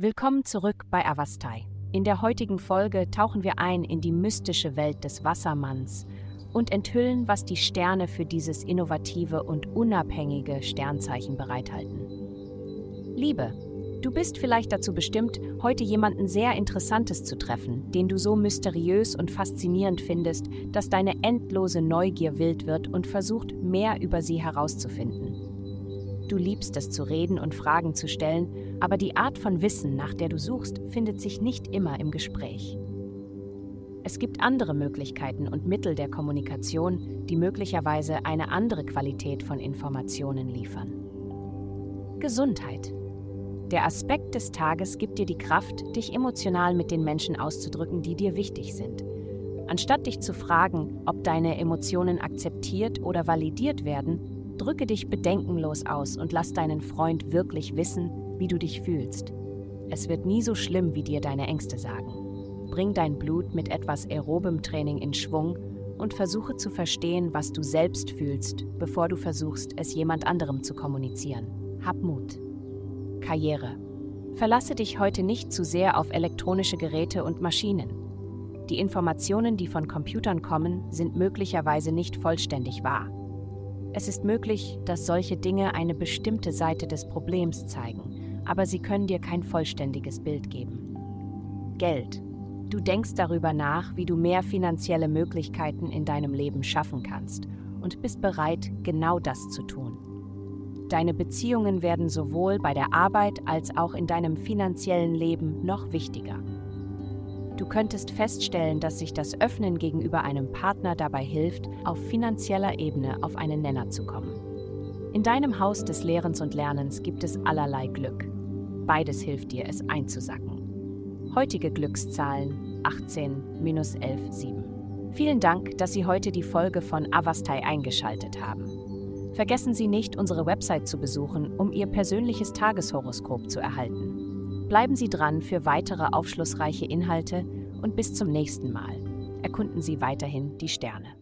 Willkommen zurück bei Avastai. In der heutigen Folge tauchen wir ein in die mystische Welt des Wassermanns und enthüllen, was die Sterne für dieses innovative und unabhängige Sternzeichen bereithalten. Liebe, du bist vielleicht dazu bestimmt, heute jemanden sehr Interessantes zu treffen, den du so mysteriös und faszinierend findest, dass deine endlose Neugier wild wird und versucht, mehr über sie herauszufinden. Du liebst es zu reden und Fragen zu stellen, aber die Art von Wissen, nach der du suchst, findet sich nicht immer im Gespräch. Es gibt andere Möglichkeiten und Mittel der Kommunikation, die möglicherweise eine andere Qualität von Informationen liefern. Gesundheit. Der Aspekt des Tages gibt dir die Kraft, dich emotional mit den Menschen auszudrücken, die dir wichtig sind. Anstatt dich zu fragen, ob deine Emotionen akzeptiert oder validiert werden, Drücke dich bedenkenlos aus und lass deinen Freund wirklich wissen, wie du dich fühlst. Es wird nie so schlimm, wie dir deine Ängste sagen. Bring dein Blut mit etwas aerobem Training in Schwung und versuche zu verstehen, was du selbst fühlst, bevor du versuchst, es jemand anderem zu kommunizieren. Hab Mut. Karriere. Verlasse dich heute nicht zu sehr auf elektronische Geräte und Maschinen. Die Informationen, die von Computern kommen, sind möglicherweise nicht vollständig wahr. Es ist möglich, dass solche Dinge eine bestimmte Seite des Problems zeigen, aber sie können dir kein vollständiges Bild geben. Geld. Du denkst darüber nach, wie du mehr finanzielle Möglichkeiten in deinem Leben schaffen kannst und bist bereit, genau das zu tun. Deine Beziehungen werden sowohl bei der Arbeit als auch in deinem finanziellen Leben noch wichtiger. Du könntest feststellen, dass sich das Öffnen gegenüber einem Partner dabei hilft, auf finanzieller Ebene auf einen Nenner zu kommen. In deinem Haus des Lehrens und Lernens gibt es allerlei Glück. Beides hilft dir, es einzusacken. Heutige Glückszahlen 18 11 7. Vielen Dank, dass Sie heute die Folge von Avastai eingeschaltet haben. Vergessen Sie nicht, unsere Website zu besuchen, um Ihr persönliches Tageshoroskop zu erhalten. Bleiben Sie dran für weitere aufschlussreiche Inhalte und bis zum nächsten Mal. Erkunden Sie weiterhin die Sterne.